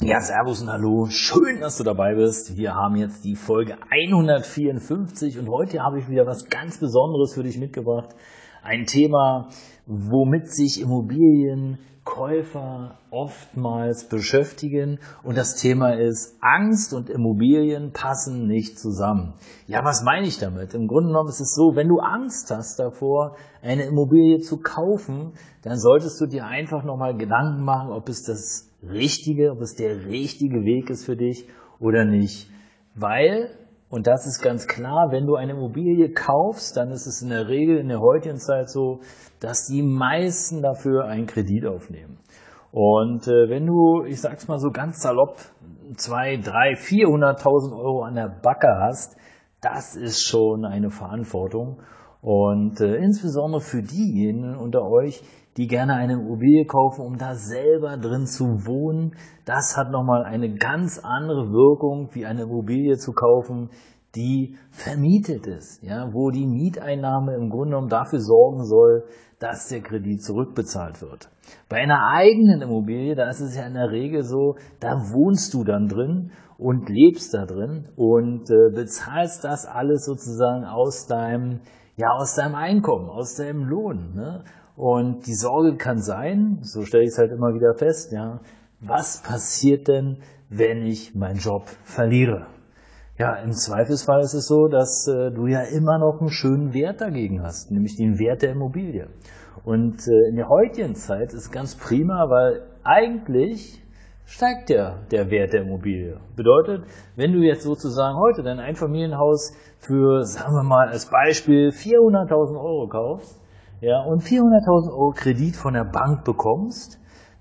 Ja, Servus und Hallo. Schön, dass du dabei bist. Wir haben jetzt die Folge 154 und heute habe ich wieder was ganz Besonderes für dich mitgebracht. Ein Thema, womit sich Immobilienkäufer oftmals beschäftigen und das Thema ist Angst und Immobilien passen nicht zusammen. Ja, was meine ich damit? Im Grunde genommen ist es so, wenn du Angst hast davor, eine Immobilie zu kaufen, dann solltest du dir einfach nochmal Gedanken machen, ob es das Richtige, ob es der richtige Weg ist für dich oder nicht. Weil, und das ist ganz klar, wenn du eine Immobilie kaufst, dann ist es in der Regel in der heutigen Zeit so, dass die meisten dafür einen Kredit aufnehmen. Und äh, wenn du, ich sag's mal so ganz salopp, zwei, drei, vierhunderttausend Euro an der Backe hast, das ist schon eine Verantwortung. Und äh, insbesondere für diejenigen unter euch, die gerne eine Immobilie kaufen, um da selber drin zu wohnen, das hat nochmal eine ganz andere Wirkung, wie eine Immobilie zu kaufen, die vermietet ist, ja, wo die Mieteinnahme im Grunde genommen dafür sorgen soll, dass der Kredit zurückbezahlt wird. Bei einer eigenen Immobilie, da ist es ja in der Regel so, da wohnst du dann drin und lebst da drin und äh, bezahlst das alles sozusagen aus deinem ja, aus deinem Einkommen, aus deinem Lohn. Ne? Und die Sorge kann sein, so stelle ich es halt immer wieder fest, ja, was passiert denn, wenn ich meinen Job verliere? Ja, im Zweifelsfall ist es so, dass äh, du ja immer noch einen schönen Wert dagegen hast, nämlich den Wert der Immobilie. Und äh, in der heutigen Zeit ist ganz prima, weil eigentlich steigt ja der Wert der Immobilie. Bedeutet, wenn du jetzt sozusagen heute dein Einfamilienhaus für, sagen wir mal als Beispiel, 400.000 Euro kaufst, ja, und 400.000 Euro Kredit von der Bank bekommst,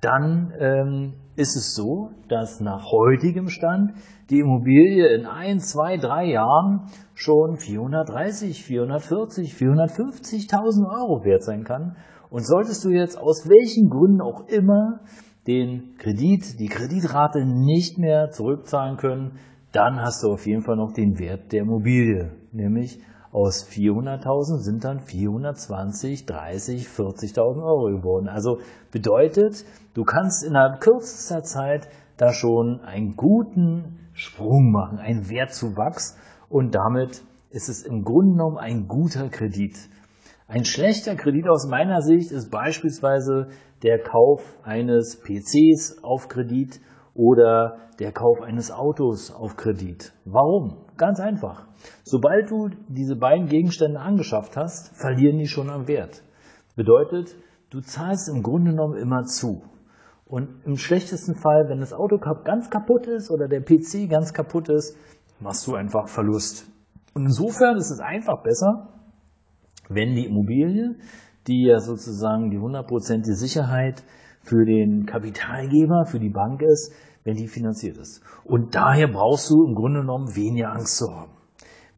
dann ähm, ist es so, dass nach heutigem Stand die Immobilie in ein, zwei, drei Jahren schon 430, 440, 450.000 Euro wert sein kann. Und solltest du jetzt aus welchen Gründen auch immer den Kredit, die Kreditrate nicht mehr zurückzahlen können, dann hast du auf jeden Fall noch den Wert der Immobilie. Nämlich aus 400.000 sind dann 420, 30, 40.000 Euro geworden. Also bedeutet, du kannst innerhalb kürzester Zeit da schon einen guten Sprung machen, einen Wertzuwachs und damit ist es im Grunde genommen ein guter Kredit. Ein schlechter Kredit aus meiner Sicht ist beispielsweise der Kauf eines PCs auf Kredit oder der Kauf eines Autos auf Kredit. Warum? Ganz einfach. Sobald du diese beiden Gegenstände angeschafft hast, verlieren die schon am Wert. Bedeutet, du zahlst im Grunde genommen immer zu. Und im schlechtesten Fall, wenn das Auto ganz kaputt ist oder der PC ganz kaputt ist, machst du einfach Verlust. Und insofern ist es einfach besser, wenn die Immobilie, die ja sozusagen die hundertprozentige Sicherheit für den Kapitalgeber, für die Bank ist, wenn die finanziert ist. Und daher brauchst du im Grunde genommen weniger Angst zu haben.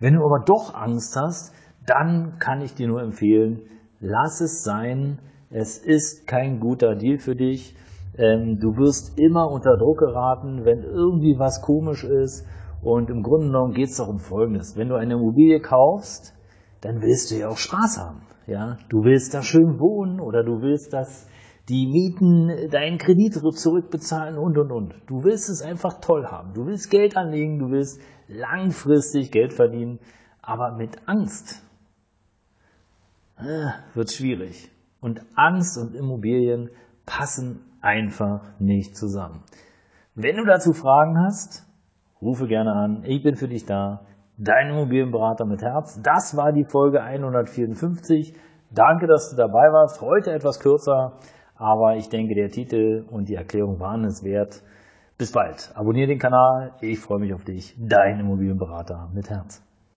Wenn du aber doch Angst hast, dann kann ich dir nur empfehlen, lass es sein. Es ist kein guter Deal für dich. Ähm, du wirst immer unter Druck geraten, wenn irgendwie was komisch ist. Und im Grunde genommen geht es doch um Folgendes. Wenn du eine Immobilie kaufst, dann willst du ja auch Spaß haben. Ja, du willst da schön wohnen oder du willst, dass die Mieten deinen Kredit zurückbezahlen und und und. Du willst es einfach toll haben. Du willst Geld anlegen, du willst langfristig Geld verdienen, aber mit Angst äh, wird schwierig. Und Angst und Immobilien passen einfach nicht zusammen. Wenn du dazu Fragen hast, rufe gerne an. Ich bin für dich da dein Immobilienberater mit Herz. Das war die Folge 154. Danke, dass du dabei warst. Heute etwas kürzer, aber ich denke, der Titel und die Erklärung waren es wert. Bis bald. Abonniere den Kanal. Ich freue mich auf dich. Dein Immobilienberater mit Herz.